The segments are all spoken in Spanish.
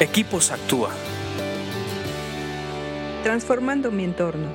Equipos Actúa. Transformando mi entorno.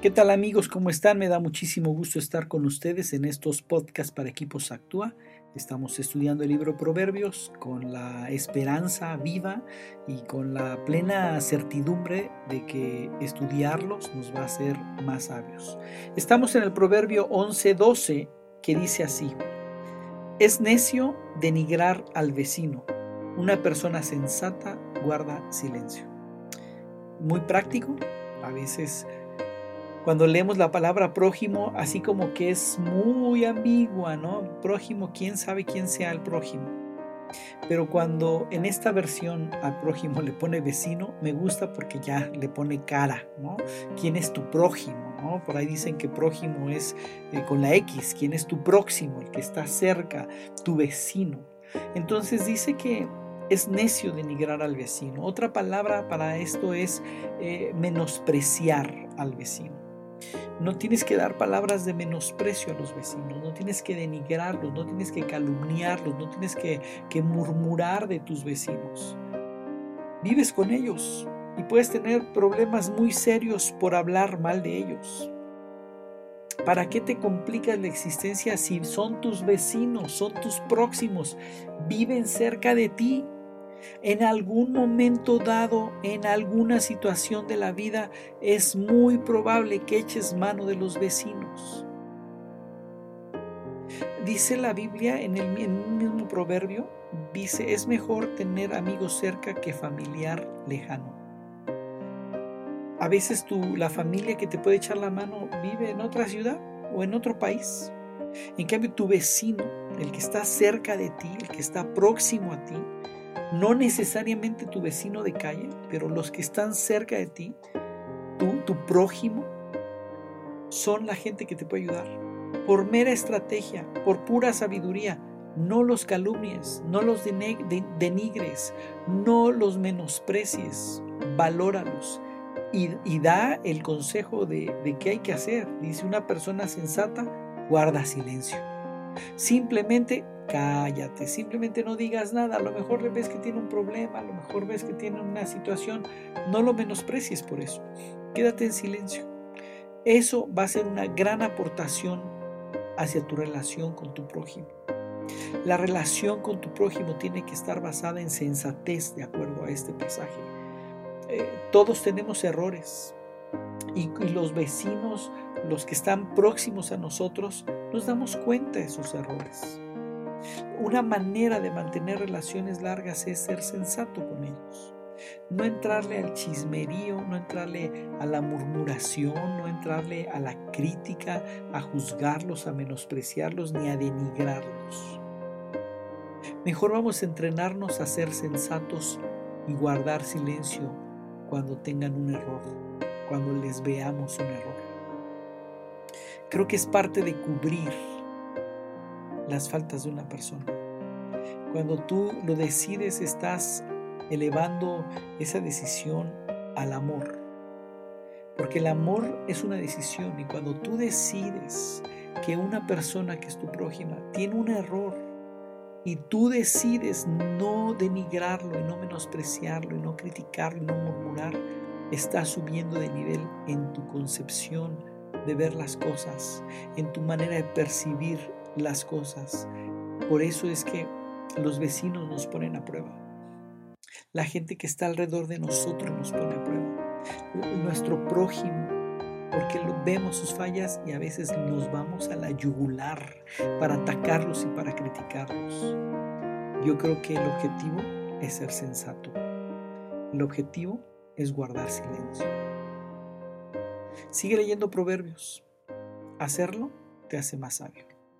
¿Qué tal amigos? ¿Cómo están? Me da muchísimo gusto estar con ustedes en estos podcasts para Equipos Actúa. Estamos estudiando el libro Proverbios con la esperanza viva y con la plena certidumbre de que estudiarlos nos va a hacer más sabios. Estamos en el Proverbio 11:12 que dice así, es necio denigrar al vecino una persona sensata guarda silencio. Muy práctico, a veces cuando leemos la palabra prójimo, así como que es muy ambigua, ¿no? Prójimo, quién sabe quién sea el prójimo. Pero cuando en esta versión al prójimo le pone vecino, me gusta porque ya le pone cara, ¿no? ¿Quién es tu prójimo? ¿no? Por ahí dicen que prójimo es eh, con la X, ¿quién es tu próximo? El que está cerca, tu vecino. Entonces dice que es necio denigrar al vecino. Otra palabra para esto es eh, menospreciar al vecino. No tienes que dar palabras de menosprecio a los vecinos, no tienes que denigrarlos, no tienes que calumniarlos, no tienes que, que murmurar de tus vecinos. Vives con ellos y puedes tener problemas muy serios por hablar mal de ellos. ¿Para qué te complicas la existencia si son tus vecinos, son tus próximos, viven cerca de ti? En algún momento dado, en alguna situación de la vida, es muy probable que eches mano de los vecinos. Dice la Biblia en el, mismo proverbio, dice, es mejor tener amigos cerca que familiar lejano. A veces tú, la familia que te puede echar la mano vive en otra ciudad o en otro país. En cambio, tu vecino, el que está cerca de ti, el que está próximo a ti, no necesariamente tu vecino de calle, pero los que están cerca de ti, tu, tu prójimo, son la gente que te puede ayudar. Por mera estrategia, por pura sabiduría, no los calumnies, no los denigres, no los menosprecies, valóralos y, y da el consejo de, de qué hay que hacer. Dice una persona sensata, guarda silencio. Simplemente cállate, simplemente no digas nada. A lo mejor ves que tiene un problema, a lo mejor ves que tiene una situación, no lo menosprecies por eso. Quédate en silencio. Eso va a ser una gran aportación hacia tu relación con tu prójimo. La relación con tu prójimo tiene que estar basada en sensatez, de acuerdo a este pasaje. Eh, todos tenemos errores y, y los vecinos, los que están próximos a nosotros, nos damos cuenta de sus errores. Una manera de mantener relaciones largas es ser sensato con ellos. No entrarle al chismerío, no entrarle a la murmuración, no entrarle a la crítica, a juzgarlos, a menospreciarlos ni a denigrarlos. Mejor vamos a entrenarnos a ser sensatos y guardar silencio cuando tengan un error, cuando les veamos un error. Creo que es parte de cubrir las faltas de una persona. Cuando tú lo decides, estás elevando esa decisión al amor. Porque el amor es una decisión y cuando tú decides que una persona que es tu prójima tiene un error y tú decides no denigrarlo y no menospreciarlo y no criticarlo y no murmurar, estás subiendo de nivel en tu concepción de ver las cosas, en tu manera de percibir las cosas. Por eso es que los vecinos nos ponen a prueba. La gente que está alrededor de nosotros nos pone a prueba. Nuestro prójimo, porque vemos sus fallas y a veces nos vamos a la yugular para atacarlos y para criticarlos. Yo creo que el objetivo es ser sensato. El objetivo es guardar silencio. Sigue leyendo proverbios. Hacerlo te hace más sabio.